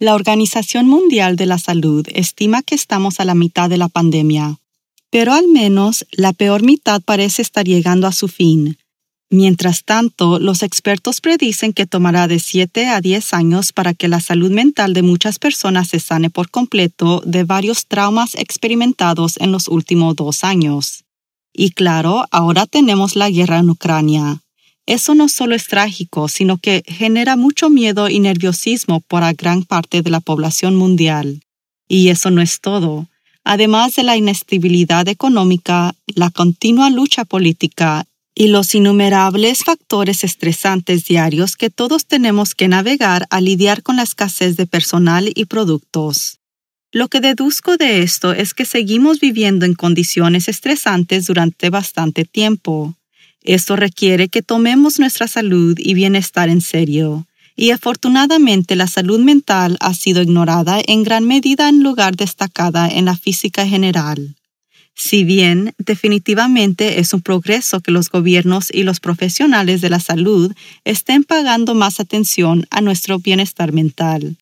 La Organización Mundial de la Salud estima que estamos a la mitad de la pandemia, pero al menos la peor mitad parece estar llegando a su fin. Mientras tanto, los expertos predicen que tomará de 7 a 10 años para que la salud mental de muchas personas se sane por completo de varios traumas experimentados en los últimos dos años. Y claro, ahora tenemos la guerra en Ucrania. Eso no solo es trágico, sino que genera mucho miedo y nerviosismo para gran parte de la población mundial. Y eso no es todo. Además de la inestabilidad económica, la continua lucha política y los innumerables factores estresantes diarios que todos tenemos que navegar al lidiar con la escasez de personal y productos. Lo que deduzco de esto es que seguimos viviendo en condiciones estresantes durante bastante tiempo. Esto requiere que tomemos nuestra salud y bienestar en serio, y afortunadamente la salud mental ha sido ignorada en gran medida en lugar destacada en la física general. Si bien definitivamente es un progreso que los gobiernos y los profesionales de la salud estén pagando más atención a nuestro bienestar mental.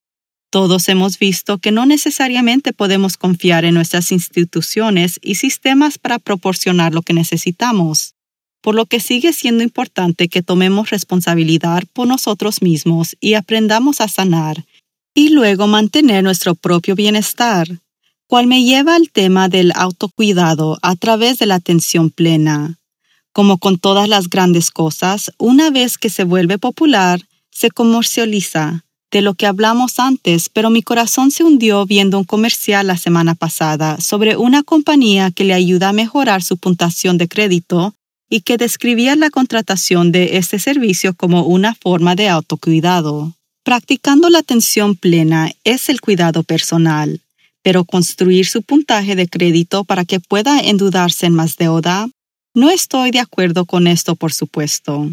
Todos hemos visto que no necesariamente podemos confiar en nuestras instituciones y sistemas para proporcionar lo que necesitamos por lo que sigue siendo importante que tomemos responsabilidad por nosotros mismos y aprendamos a sanar, y luego mantener nuestro propio bienestar, cual me lleva al tema del autocuidado a través de la atención plena. Como con todas las grandes cosas, una vez que se vuelve popular, se comercializa, de lo que hablamos antes, pero mi corazón se hundió viendo un comercial la semana pasada sobre una compañía que le ayuda a mejorar su puntuación de crédito y que describía la contratación de este servicio como una forma de autocuidado. Practicando la atención plena es el cuidado personal, pero construir su puntaje de crédito para que pueda endeudarse en más deuda, no estoy de acuerdo con esto, por supuesto.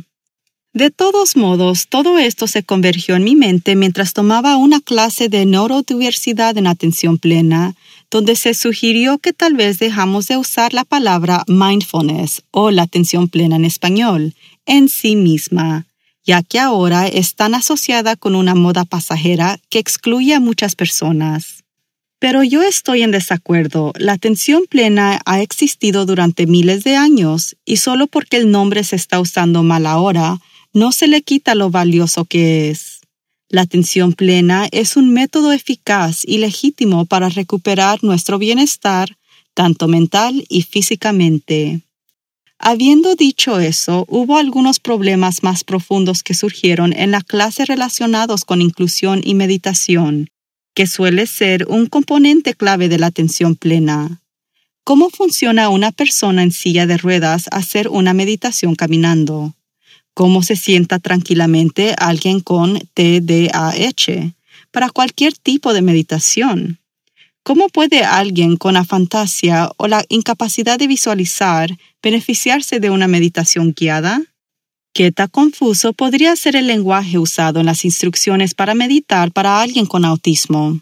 De todos modos, todo esto se convergió en mi mente mientras tomaba una clase de neurodiversidad en atención plena donde se sugirió que tal vez dejamos de usar la palabra mindfulness o la atención plena en español en sí misma, ya que ahora es tan asociada con una moda pasajera que excluye a muchas personas. Pero yo estoy en desacuerdo. La atención plena ha existido durante miles de años y solo porque el nombre se está usando mal ahora, no se le quita lo valioso que es. La atención plena es un método eficaz y legítimo para recuperar nuestro bienestar, tanto mental y físicamente. Habiendo dicho eso, hubo algunos problemas más profundos que surgieron en la clase relacionados con inclusión y meditación, que suele ser un componente clave de la atención plena. ¿Cómo funciona una persona en silla de ruedas hacer una meditación caminando? Cómo se sienta tranquilamente alguien con TDAH para cualquier tipo de meditación. ¿Cómo puede alguien con la fantasía o la incapacidad de visualizar beneficiarse de una meditación guiada? ¿Qué tan confuso podría ser el lenguaje usado en las instrucciones para meditar para alguien con autismo?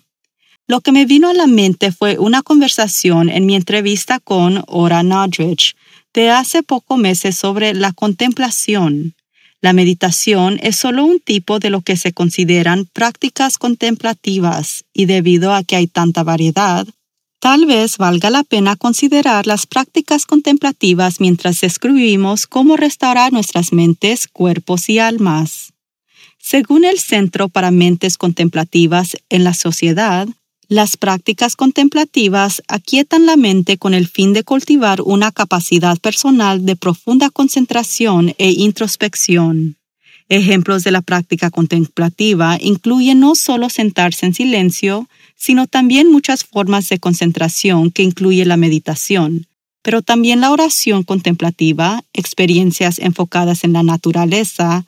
Lo que me vino a la mente fue una conversación en mi entrevista con Ora Nodrich de hace pocos meses sobre la contemplación. La meditación es solo un tipo de lo que se consideran prácticas contemplativas y debido a que hay tanta variedad, tal vez valga la pena considerar las prácticas contemplativas mientras describimos cómo restaurar nuestras mentes, cuerpos y almas. Según el Centro para Mentes Contemplativas en la Sociedad, Las prácticas contemplativas aquietan la mente con el fin de cultivar una capacidad personal de profunda concentración e introspección. Ejemplos de la práctica contemplativa incluyen no solo sentarse en silencio, sino también muchas formas de concentración que incluye la meditación, pero también la oración contemplativa, experiencias enfocadas en la naturaleza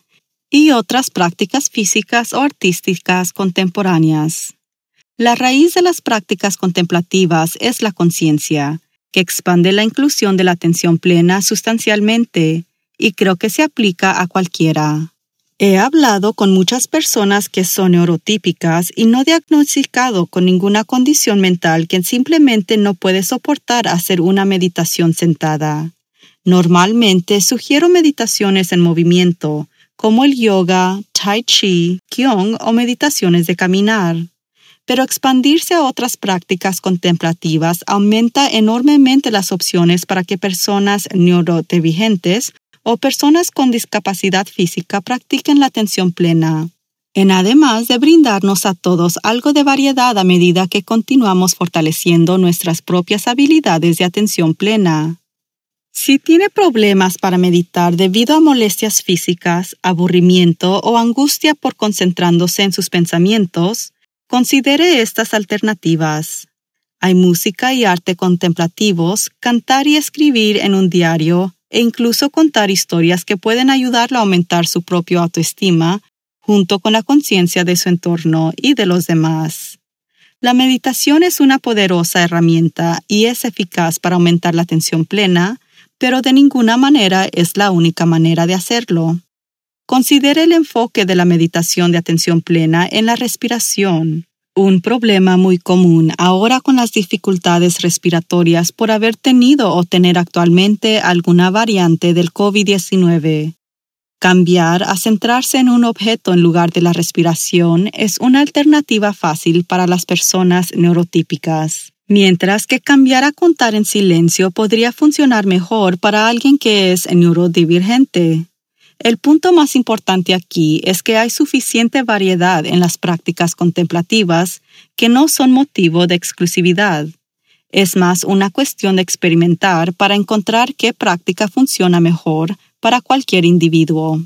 y otras prácticas físicas o artísticas contemporáneas. La raíz de las prácticas contemplativas es la conciencia, que expande la inclusión de la atención plena sustancialmente, y creo que se aplica a cualquiera. He hablado con muchas personas que son neurotípicas y no diagnosticado con ninguna condición mental que simplemente no puede soportar hacer una meditación sentada. Normalmente sugiero meditaciones en movimiento, como el yoga, tai chi, qigong o meditaciones de caminar. Pero expandirse a otras prácticas contemplativas aumenta enormemente las opciones para que personas neurodivergentes o personas con discapacidad física practiquen la atención plena, en además de brindarnos a todos algo de variedad a medida que continuamos fortaleciendo nuestras propias habilidades de atención plena. Si tiene problemas para meditar debido a molestias físicas, aburrimiento o angustia por concentrándose en sus pensamientos, considere estas alternativas. Hay música y arte contemplativos, cantar y escribir en un diario, e incluso contar historias que pueden ayudarlo a aumentar su propia autoestima junto con la conciencia de su entorno y de los demás. La meditación es una poderosa herramienta y es eficaz para aumentar la atención plena, pero de ninguna manera es la única manera de hacerlo. Considere el enfoque de la meditación de atención plena en la respiración, un problema muy común ahora con las dificultades respiratorias por haber tenido o tener actualmente alguna variante del COVID-19. Cambiar a centrarse en un objeto en lugar de la respiración es una alternativa fácil para las personas neurotípicas, mientras que cambiar a contar en silencio podría funcionar mejor para alguien que es neurodivergente. El punto más importante aquí es que hay suficiente variedad en las prácticas contemplativas que no son motivo de exclusividad. Es más una cuestión de experimentar para encontrar qué práctica funciona mejor para cualquier individuo.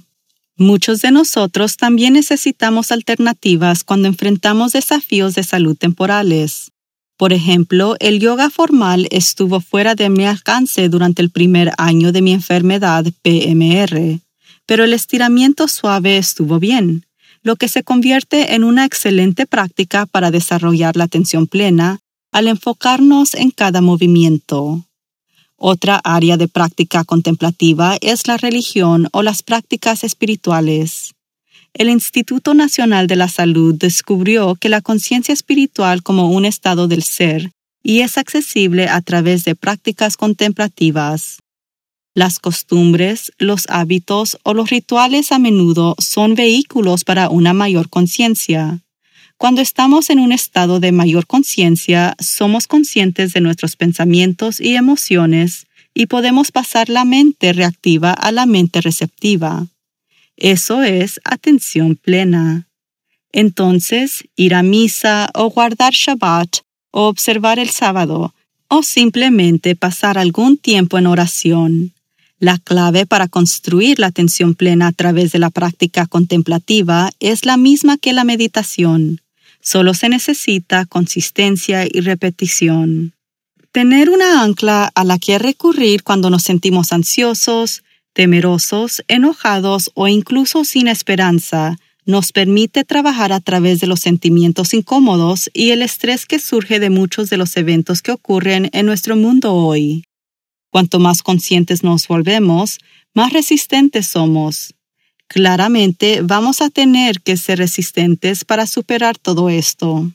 Muchos de nosotros también necesitamos alternativas cuando enfrentamos desafíos de salud temporales. Por ejemplo, el yoga formal estuvo fuera de mi alcance durante el primer año de mi enfermedad PMR pero el estiramiento suave estuvo bien, lo que se convierte en una excelente práctica para desarrollar la atención plena al enfocarnos en cada movimiento. Otra área de práctica contemplativa es la religión o las prácticas espirituales. El Instituto Nacional de la Salud descubrió que la conciencia espiritual como un estado del ser y es accesible a través de prácticas contemplativas. Las costumbres, los hábitos o los rituales a menudo son vehículos para una mayor conciencia. Cuando estamos en un estado de mayor conciencia, somos conscientes de nuestros pensamientos y emociones y podemos pasar la mente reactiva a la mente receptiva. Eso es atención plena. Entonces, ir a misa o guardar Shabbat o observar el sábado o simplemente pasar algún tiempo en oración la clave para construir la atención plena a través de la práctica contemplativa es la misma que la meditación. Solo se necesita consistencia y repetición. Tener una ancla a la que recurrir cuando nos sentimos ansiosos, temerosos, enojados o incluso sin esperanza nos permite trabajar a través de los sentimientos incómodos y el estrés que surge de muchos de los eventos que ocurren en nuestro mundo hoy. Cuanto más conscientes nos volvemos, más resistentes somos. Claramente vamos a tener que ser resistentes para superar todo esto.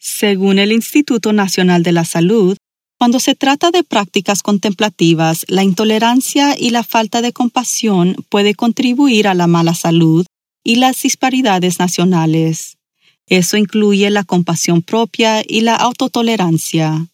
Según el Instituto Nacional de la Salud, cuando se trata de prácticas contemplativas, la intolerancia y la falta de compasión puede contribuir a la mala salud y las disparidades nacionales. Eso incluye la compasión propia y la autotolerancia.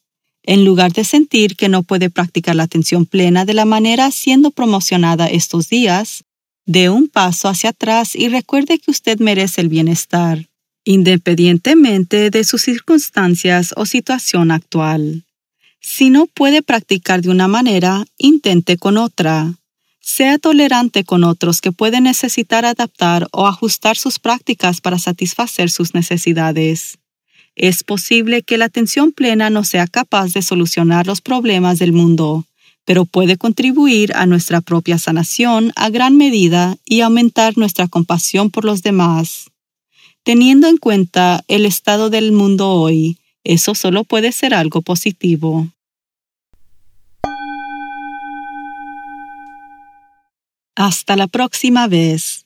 En lugar de sentir que no puede practicar la atención plena de la manera siendo promocionada estos días, dé un paso hacia atrás y recuerde que usted merece el bienestar. independientemente de sus circunstancias o situación actual. Si no puede practicar de una manera, intente con otra. Sea tolerante con otros que pueden necesitar adaptar o ajustar sus prácticas para satisfacer sus necesidades. Es posible que la atención plena no sea capaz de solucionar los problemas del mundo, pero puede contribuir a nuestra propia sanación a gran medida y aumentar nuestra compasión por los demás. Teniendo en cuenta el estado del mundo hoy, eso solo puede ser algo positivo. Hasta la próxima vez.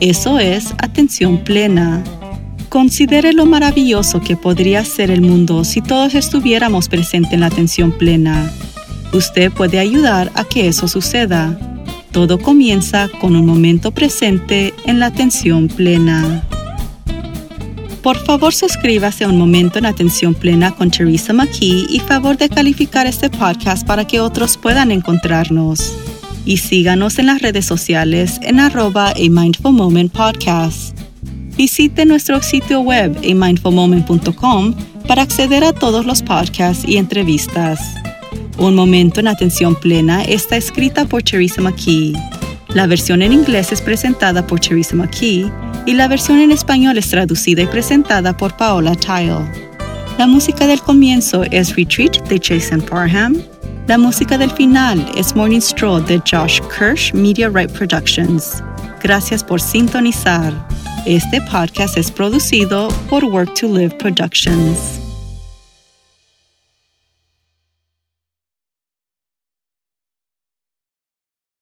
eso es atención plena. Considere lo maravilloso que podría ser el mundo si todos estuviéramos presentes en la atención plena. Usted puede ayudar a que eso suceda. Todo comienza con un momento presente en la atención plena. Por favor, suscríbase a Un Momento en Atención Plena con Teresa McKee y favor de calificar este podcast para que otros puedan encontrarnos y síganos en las redes sociales en arroba a Mindful Moment Podcast. Visite nuestro sitio web amindfulmoment.com para acceder a todos los podcasts y entrevistas. Un momento en atención plena está escrita por Teresa McKee. La versión en inglés es presentada por Teresa McKee y la versión en español es traducida y presentada por Paola Tile. La música del comienzo es Retreat de Jason Parham la música del final es Morning Stroll de Josh Kirsch Media Right Productions. Gracias por sintonizar. Este podcast es producido por Work to Live Productions.